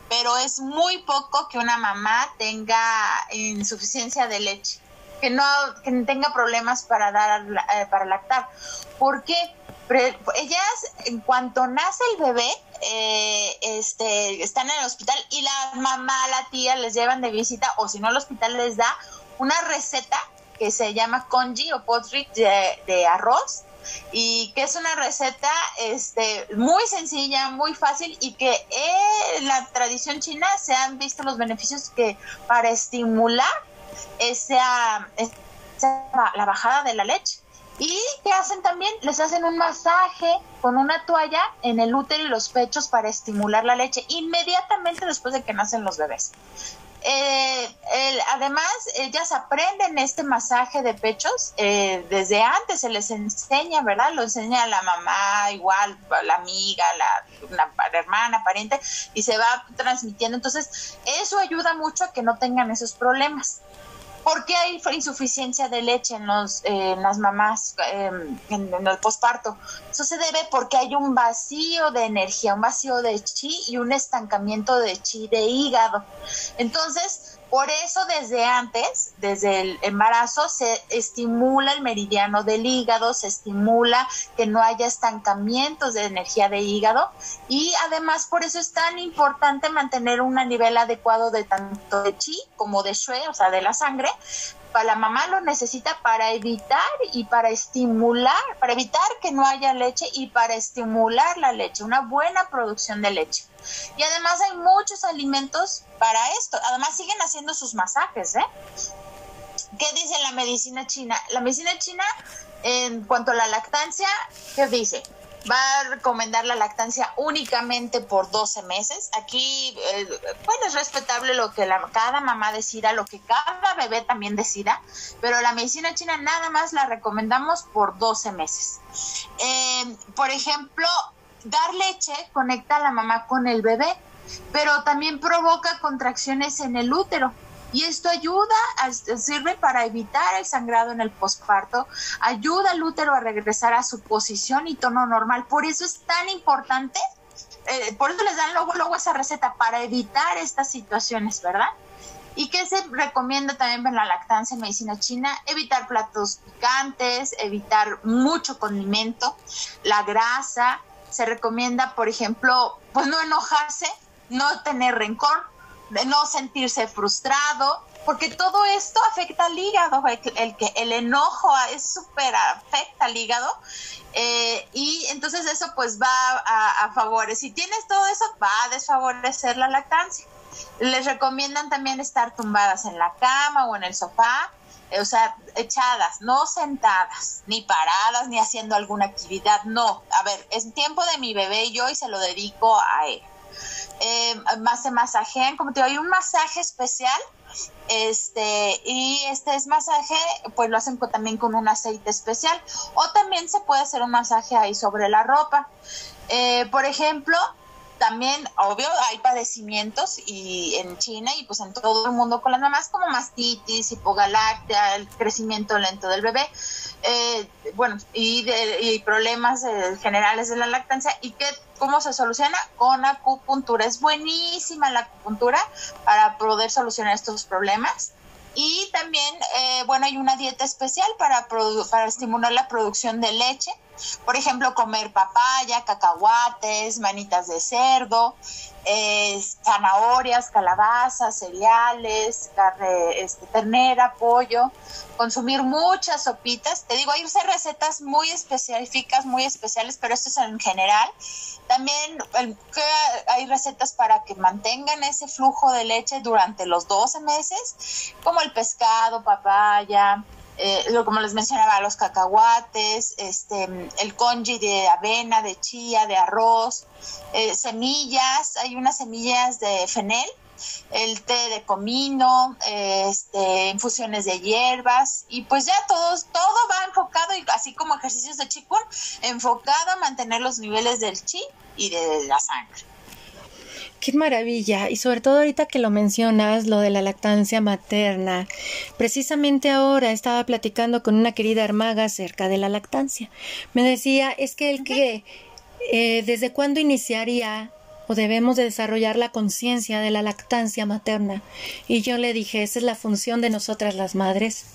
pero es muy poco que una mamá tenga insuficiencia de leche que no que tenga problemas para dar eh, para lactar. Porque ellas en cuanto nace el bebé eh, este están en el hospital y la mamá la tía les llevan de visita o si no el hospital les da una receta que se llama congee o potri de, arroz y que es una receta este muy sencilla, muy fácil y que en la tradición china se han visto los beneficios que para estimular esa, la bajada de la leche. ¿Y qué hacen también? Les hacen un masaje con una toalla en el útero y los pechos para estimular la leche inmediatamente después de que nacen los bebés. Eh, además, ellas aprenden este masaje de pechos eh, desde antes, se les enseña, ¿verdad? Lo enseña la mamá, igual, la amiga, la hermana, pariente, y se va transmitiendo. Entonces, eso ayuda mucho a que no tengan esos problemas. ¿Por qué hay insuficiencia de leche en, los, en las mamás em, en, el posparto? Eso se debe porque hay un vacío de energía, un vacío de chi y un estancamiento de chi de hígado. Entonces, por eso desde antes, desde el embarazo, se estimula el meridiano del hígado, se estimula que no haya estancamientos de energía de hígado y además por eso es tan importante mantener un nivel adecuado de tanto de chi como de shui, o sea, de la sangre, la mamá lo necesita para evitar y para estimular, para evitar que no haya leche y para estimular la leche, una buena producción de leche. Y además hay muchos alimentos para esto. Además siguen haciendo sus masajes, ¿eh? ¿Qué dice la medicina china? La medicina china, en cuanto a la lactancia, ¿qué dice? Va a recomendar la lactancia únicamente por 12 meses. Aquí, eh, bueno, es respetable lo que la, cada mamá decida, lo que cada bebé también decida, pero la medicina china nada más la recomendamos por 12 meses. Eh, por ejemplo, dar leche conecta a la mamá con el bebé, pero también provoca contracciones en el útero y esto ayuda, sirve para evitar el sangrado en el posparto, ayuda al útero a regresar a su posición y tono normal. Por eso es tan importante, eh, por eso les dan luego, luego esa receta, para evitar estas situaciones, ¿verdad? ¿Y qué se recomienda también para la lactancia en medicina china? Evitar platos picantes, evitar mucho condimento, la grasa. Se recomienda, por ejemplo, pues no enojarse, no tener rencor, no sentirse frustrado, porque todo esto afecta al hígado, el, que el enojo es súper afecta al hígado eh, y entonces eso pues va a, a favorecer, si tienes todo eso va a desfavorecer la lactancia. Les recomiendan también estar tumbadas en la cama o en el sofá, eh, o sea, echadas, no sentadas, ni paradas, ni haciendo alguna actividad, no. A ver, es tiempo de mi bebé y yo y se lo dedico a él. Eh, más se masajean, como te digo, hay un masaje especial este y este es masaje pues lo hacen también con un aceite especial o también se puede hacer un masaje ahí sobre la ropa. Eh, por ejemplo también, obvio, hay padecimientos y en China y pues en todo el mundo con las mamás como mastitis, hipogaláctea, el crecimiento lento del bebé, eh, bueno, y, de, problemas eh, generales de la lactancia y que cómo se soluciona con acupuntura. Es buenísima la acupuntura para poder solucionar estos problemas. Y también, eh, bueno, hay una dieta especial para, para estimular la producción de leche por ejemplo, comer papaya, cacahuates, manitas de cerdo, eh, zanahorias, calabazas, cereales, carne, este, ternera, pollo, consumir muchas sopitas. Te digo, hay recetas muy específicas, muy especiales, pero esto es en general. También hay recetas para que mantengan ese flujo de leche durante los 12 meses, como el pescado, papaya, eh, como les mencionaba, los cacahuates, este, el congee de avena, de chía, de arroz, eh, semillas, hay unas semillas de fenel, el té de comino, este, infusiones de hierbas y pues ya todo, todo va enfocado, y así como ejercicios de chikun, enfocado a mantener los niveles del chi y de la sangre. Qué maravilla. Y sobre todo ahorita que lo mencionas, lo de la lactancia materna. Precisamente ahora estaba platicando con una querida hermaga acerca de la lactancia. Me decía, es que el que, eh, ¿desde cuándo iniciaría o debemos de desarrollar la conciencia de la lactancia materna? Y yo le dije, esa es la función de nosotras las madres.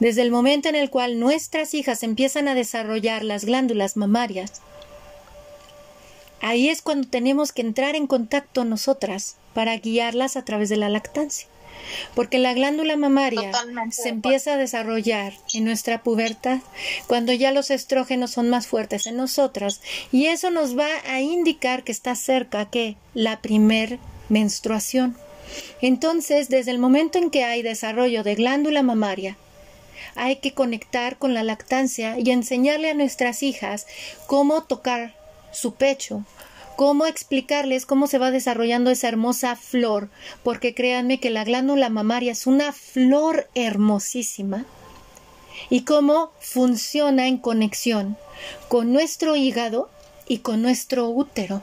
Desde el momento en el cual nuestras hijas empiezan a desarrollar las glándulas mamarias, Ahí es cuando tenemos que entrar en contacto nosotras para guiarlas a través de la lactancia. Porque la glándula mamaria se empieza a desarrollar en nuestra pubertad cuando ya los estrógenos son más fuertes en nosotras y eso nos va a indicar que está cerca que la primer menstruación. Entonces, desde el momento en que hay desarrollo de glándula mamaria, hay que conectar con la lactancia y enseñarle a nuestras hijas cómo tocar su pecho, cómo explicarles cómo se va desarrollando esa hermosa flor, porque créanme que la glándula mamaria es una flor hermosísima y cómo funciona en conexión con nuestro hígado y con nuestro útero.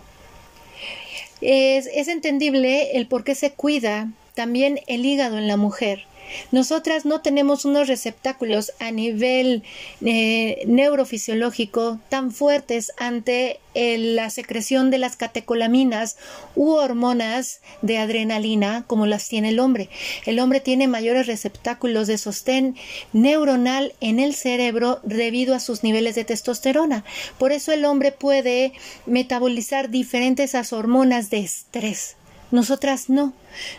Es, entendible el por qué se cuida también el hígado en la mujer nosotras no tenemos unos receptáculos a nivel eh, neurofisiológico tan fuertes ante la secreción de las catecolaminas u hormonas de adrenalina como las tiene el hombre. El hombre tiene mayores receptáculos de sostén neuronal en el cerebro debido a sus niveles de testosterona. Por eso el hombre puede metabolizar diferentes hormonas de estrés. Nosotras no.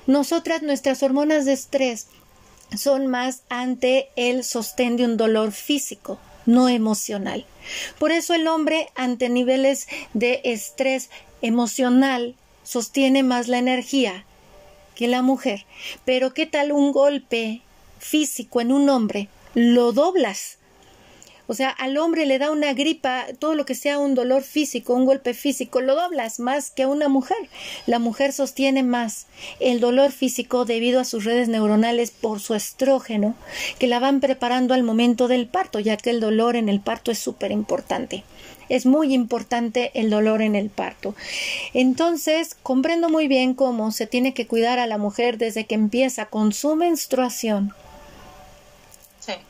Nosotras nuestras hormonas de estrés son más ante el sostén de un dolor físico, no emocional. Por eso el hombre ante niveles de estrés emocional sostiene más la energía que la mujer. Pero ¿qué tal un golpe físico en un hombre? Lo doblas o sea, al hombre le da una gripa, todo lo que sea un dolor físico, un golpe físico, lo doblas más que a una mujer. La mujer sostiene más el dolor físico debido a sus redes neuronales por su estrógeno, que la van preparando al momento del parto, ya que el dolor en el parto es súper importante. Es muy importante el dolor en el parto. Entonces, comprendo muy bien cómo se tiene que cuidar a la mujer desde que empieza con su menstruación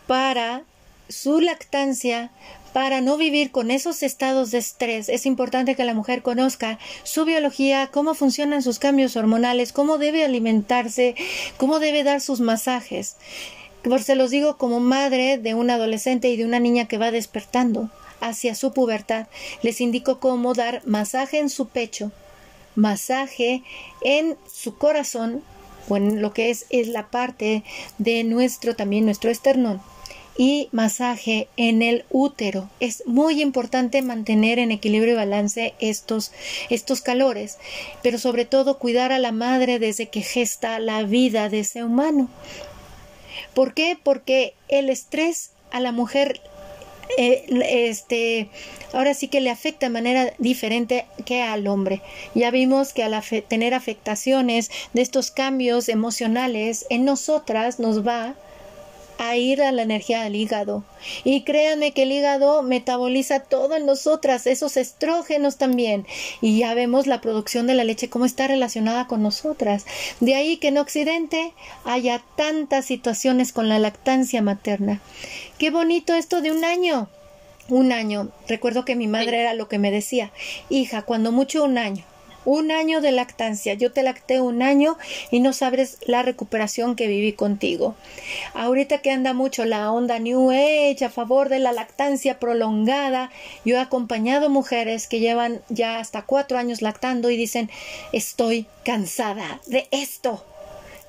para su lactancia para no vivir con esos estados de estrés, es importante que la mujer conozca su biología, cómo funcionan sus cambios hormonales, cómo debe alimentarse, cómo debe dar sus masajes. Por se los digo como madre de un adolescente y de una niña que va despertando hacia su pubertad, les indico cómo dar masaje en su pecho, masaje en su corazón o en lo que es, es la parte de nuestro también nuestro esternón y masaje en el útero. Es muy importante mantener en equilibrio y balance estos, estos calores, pero sobre todo cuidar a la madre desde que gesta la vida de ese humano. ¿Por qué? Porque el estrés a la mujer eh, este, ahora sí que le afecta de manera diferente que al hombre. Ya vimos que al tener afectaciones de estos cambios emocionales en nosotras nos va a ir a la energía del hígado. Y créanme que el hígado metaboliza todo en nosotras, esos estrógenos también. Y ya vemos la producción de la leche, cómo está relacionada con nosotras. De ahí que en Occidente haya tantas situaciones con la lactancia materna. Qué bonito esto de un año. Un año. Recuerdo que mi madre era lo que me decía, hija, cuando mucho un año un año de lactancia. Yo te lacté un año y no sabes la recuperación que viví contigo. Ahorita que anda mucho la onda New Age a favor de la lactancia prolongada, yo he acompañado mujeres que llevan ya hasta cuatro años lactando y dicen estoy cansada de esto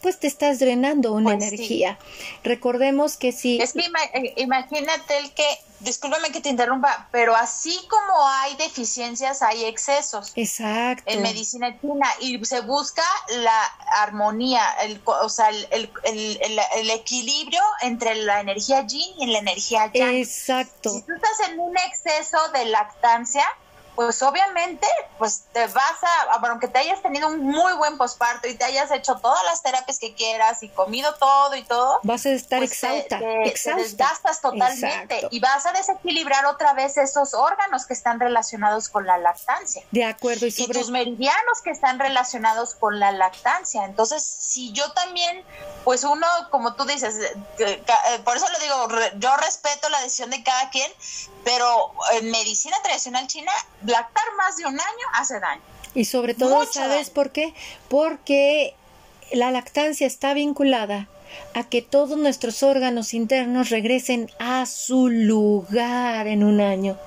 pues te estás drenando una pues energía. Recordemos que si... Es que eh, imagínate el que, discúlpame que te interrumpa, pero así como hay deficiencias, hay excesos. Exacto. En medicina china y se busca la armonía, el, o sea, el, el, el, equilibrio entre la energía yin y la energía yang. Exacto. Si tú estás en un exceso de lactancia, pues obviamente, pues te vas a, aunque te hayas tenido un muy buen posparto y te hayas hecho todas las terapias que quieras y comido todo y todo, vas a estar pues exhausta, te, desgastas totalmente y vas a desequilibrar otra vez esos órganos que están relacionados con la lactancia. De acuerdo, y, sobre... tus meridianos que están relacionados con la lactancia. Entonces, si yo también, pues uno, como tú dices, eh, eh, por eso lo digo, yo respeto la decisión de cada quien, pero en medicina tradicional china, lactar más de un año hace daño. Y sobre todo, ¿sabes por qué? Porque la lactancia está vinculada a que todos nuestros órganos internos regresen a su lugar en un año.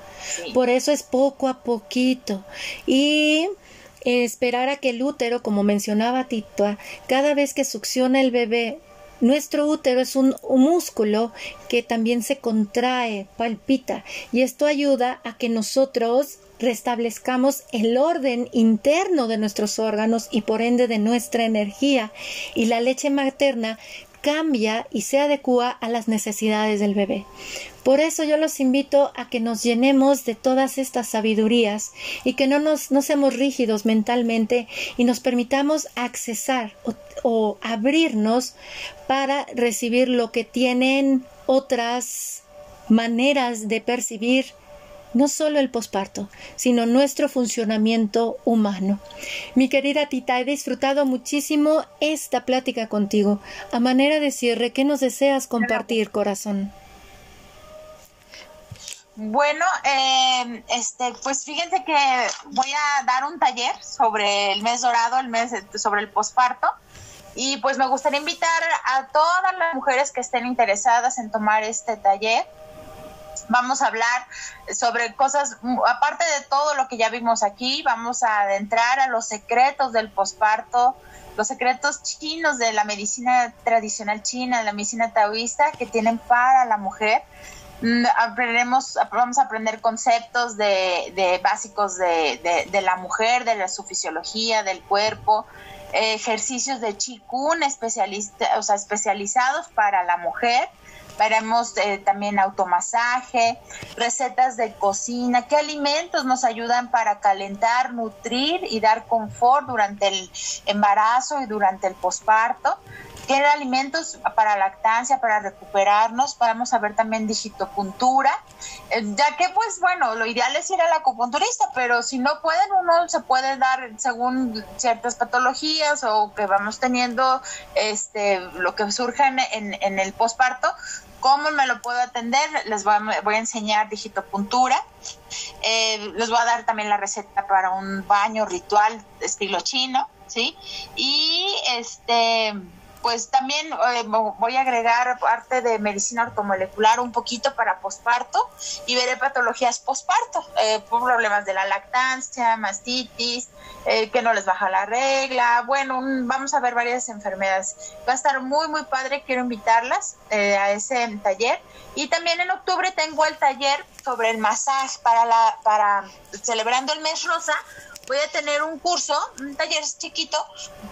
Por eso es poco a poquito. Y esperar a que el útero, como mencionaba Tito, cada vez que succiona el bebé, nuestro útero es un, músculo que también se contrae, palpita, y esto ayuda a que nosotros restablezcamos el orden interno de nuestros órganos y por ende de nuestra energía. Y la leche materna cambia y se adecua a las necesidades del bebé. Por eso yo los invito a que nos llenemos de todas estas sabidurías y que no nos no seamos rígidos mentalmente y nos permitamos accesar o, o abrirnos para recibir lo que tienen otras maneras de percibir no solo el posparto, sino nuestro funcionamiento humano. Mi querida Tita, he disfrutado muchísimo esta plática contigo. A manera de cierre, ¿qué nos deseas compartir, corazón? Bueno, eh, este, pues fíjense que voy a dar un taller sobre el mes dorado, el mes sobre el posparto. Y pues me gustaría invitar a todas las mujeres que estén interesadas en tomar este taller Vamos a hablar sobre cosas, aparte de todo lo que ya vimos aquí, vamos a adentrar a los secretos del posparto, los secretos chinos de la medicina tradicional china, de la medicina taoísta que tienen para la mujer. Mm, aprenderemos, vamos a aprender conceptos de, básicos de, la mujer, de su fisiología, del cuerpo, ejercicios de chikun especialista, o sea, especializados para la mujer veremos eh, también automasaje, recetas de cocina, qué alimentos nos ayudan para calentar, nutrir y dar confort durante el embarazo y durante el posparto. tiene alimentos para lactancia, para recuperarnos. Vamos a ver también digitopuntura, eh, ya que pues bueno, lo ideal es ir al acupunturista, pero si no pueden, uno se puede dar según ciertas patologías o que vamos teniendo este lo que surge en, en el posparto, ¿Cómo me lo puedo atender? Les voy a, enseñar digitopuntura. Eh, les voy a dar también la receta para un baño ritual estilo chino, ¿sí? Y este pues también eh, voy a agregar parte de medicina ortomolecular un poquito para posparto y veré patologías posparto, eh, problemas de la lactancia, mastitis, eh, que no les baja la regla, bueno, vamos a ver varias enfermedades. Va a estar muy, muy padre, quiero invitarlas a ese taller. Y también en octubre tengo el taller sobre el masaje para la, para celebrando el mes rosa, voy a tener un curso, un taller chiquito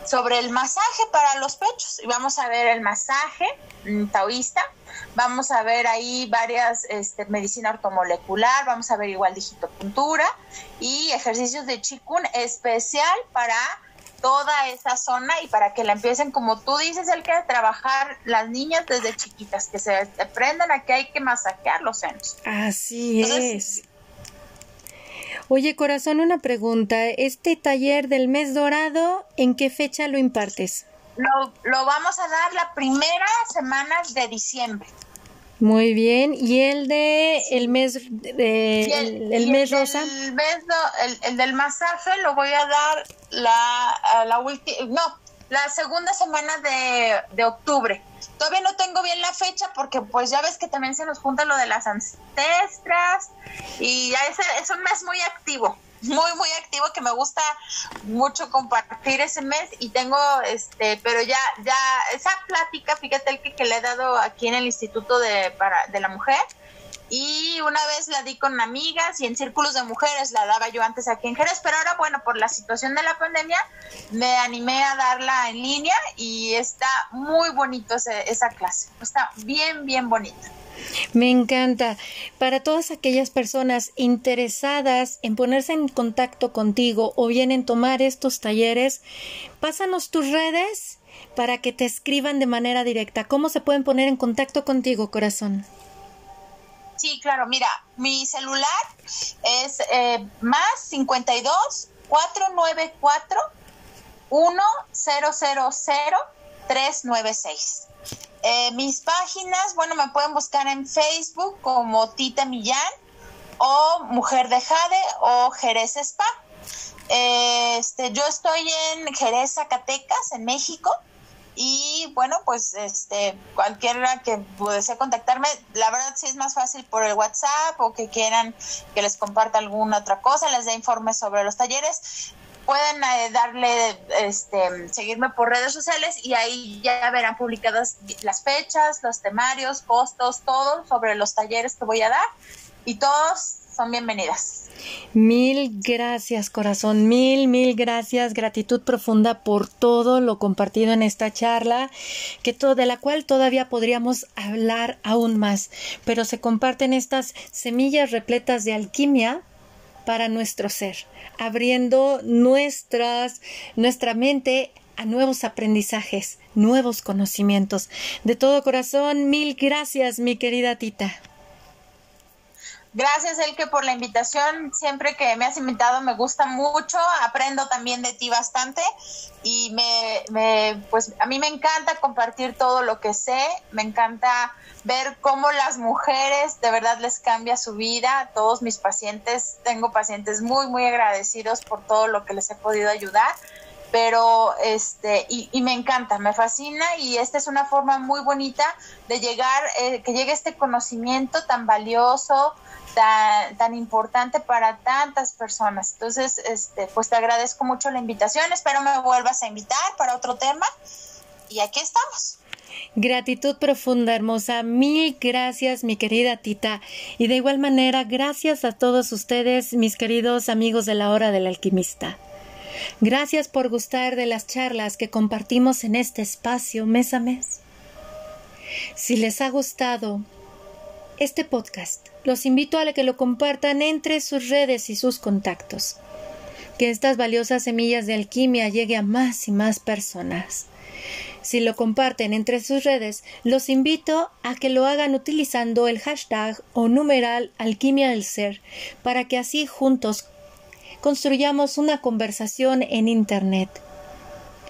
sobre el masaje para los pechos y vamos a ver el masaje mm, taoísta, vamos a ver ahí varias este, medicina ortomolecular, vamos a ver igual digitopuntura y ejercicios de chikun especial para toda esa zona y para que la empiecen, como tú dices, el que trabajar las niñas desde chiquitas, que se aprendan a que hay que masajear los senos. Así es. Oye, corazón, una pregunta. ¿Este taller del mes dorado, en qué fecha lo impartes? Lo, lo vamos a dar la primera semana de diciembre. Muy bien. ¿Y el de el mes de el, mes rosa? El, mes el, del masaje lo voy a dar la, la última, no, la segunda semana de, de octubre. Todavía no tengo bien la fecha porque pues ya ves que también se nos junta lo de las ancestras y ya es, es un mes muy activo, muy muy activo que me gusta mucho compartir ese mes y tengo este, pero ya ya esa plática, fíjate el que, que le he dado aquí en el Instituto de para de la Mujer y una vez la di con amigas y en círculos de mujeres la daba yo antes aquí en Jerez, pero ahora bueno, por la situación de la pandemia me animé a darla en línea y está muy bonito esa clase, está bien, bien bonita. Me encanta. Para todas aquellas personas interesadas en ponerse en contacto contigo o bien en tomar estos talleres, pásanos tus redes para que te escriban de manera directa. ¿Cómo se pueden poner en contacto contigo, corazón? Sí, claro, mira, mi celular es eh, más 52 494 1000 396. Eh, mis páginas, bueno, me pueden buscar en Facebook como Tita Millán o Mujer de Jade o Jerez Spa. este, yo estoy en Jerez, Zacatecas, en México. Y bueno, pues este cualquiera que desee contactarme, la verdad sí es más fácil por el WhatsApp o que quieran que les comparta alguna otra cosa, les dé informes sobre los talleres. Pueden eh, darle, este, seguirme por redes sociales y ahí ya verán publicadas las fechas, los temarios, costos, todo sobre los talleres que voy a dar y todos son bienvenidas. Mil gracias, corazón, mil, mil gracias, gratitud profunda por todo lo compartido en esta charla, que todo, de la cual todavía podríamos hablar aún más, pero se comparten estas semillas repletas de alquimia para nuestro ser, abriendo nuestras, nuestra mente a nuevos aprendizajes, nuevos conocimientos. De todo corazón, mil gracias, mi querida Tita. Gracias, Elke, por la invitación. Siempre que me has invitado me gusta mucho. Aprendo también de ti bastante. Y me, me, pues a mí me encanta compartir todo lo que sé. Me encanta ver cómo las mujeres de verdad les cambia su vida. Todos mis pacientes, tengo pacientes muy, muy agradecidos por todo lo que les he podido ayudar pero este y, y, me encanta, me fascina y esta es una forma muy bonita de llegar, eh, que llegue este conocimiento tan valioso, tan, tan importante para tantas personas. Entonces, este, pues te agradezco mucho la invitación, espero me vuelvas a invitar para otro tema y aquí estamos. Gratitud profunda, hermosa. Mil gracias, mi querida Tita. Y de igual manera, gracias a todos ustedes, mis queridos amigos de la hora del alquimista. Gracias por gustar de las charlas que compartimos en este espacio mes a mes. Si les ha gustado este podcast, los invito a que lo compartan entre sus redes y sus contactos. Que estas valiosas semillas de alquimia llegue a más y más personas. Si lo comparten entre sus redes, los invito a que lo hagan utilizando el hashtag o numeral alquimia del ser, para que así juntos construyamos una conversación en Internet.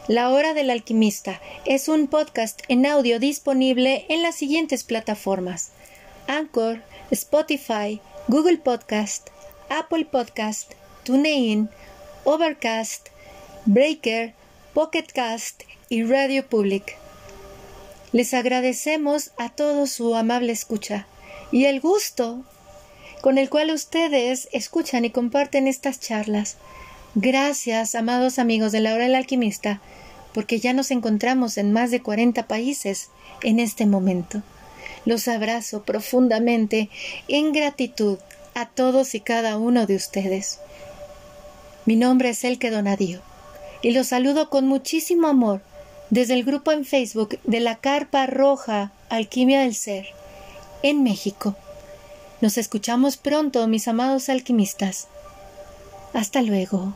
La Hora del Alquimista es un podcast en audio disponible en las siguientes plataformas: Anchor, Spotify, Google Podcast, Apple Podcast, TuneIn, Overcast, Breaker, Pocket Cast y Radio Public. Les agradecemos a todos su amable escucha y el gusto con el cual ustedes escuchan y comparten estas charlas. Gracias, amados amigos de la hora del alquimista, porque ya nos encontramos en más de 40 países en este momento. Los abrazo profundamente en gratitud a todos y cada uno de ustedes. Mi nombre es Elke Donadío y los saludo con muchísimo amor desde el grupo en Facebook de la Carpa Roja Alquimia del Ser en México. Nos escuchamos pronto, mis amados alquimistas. Hasta luego.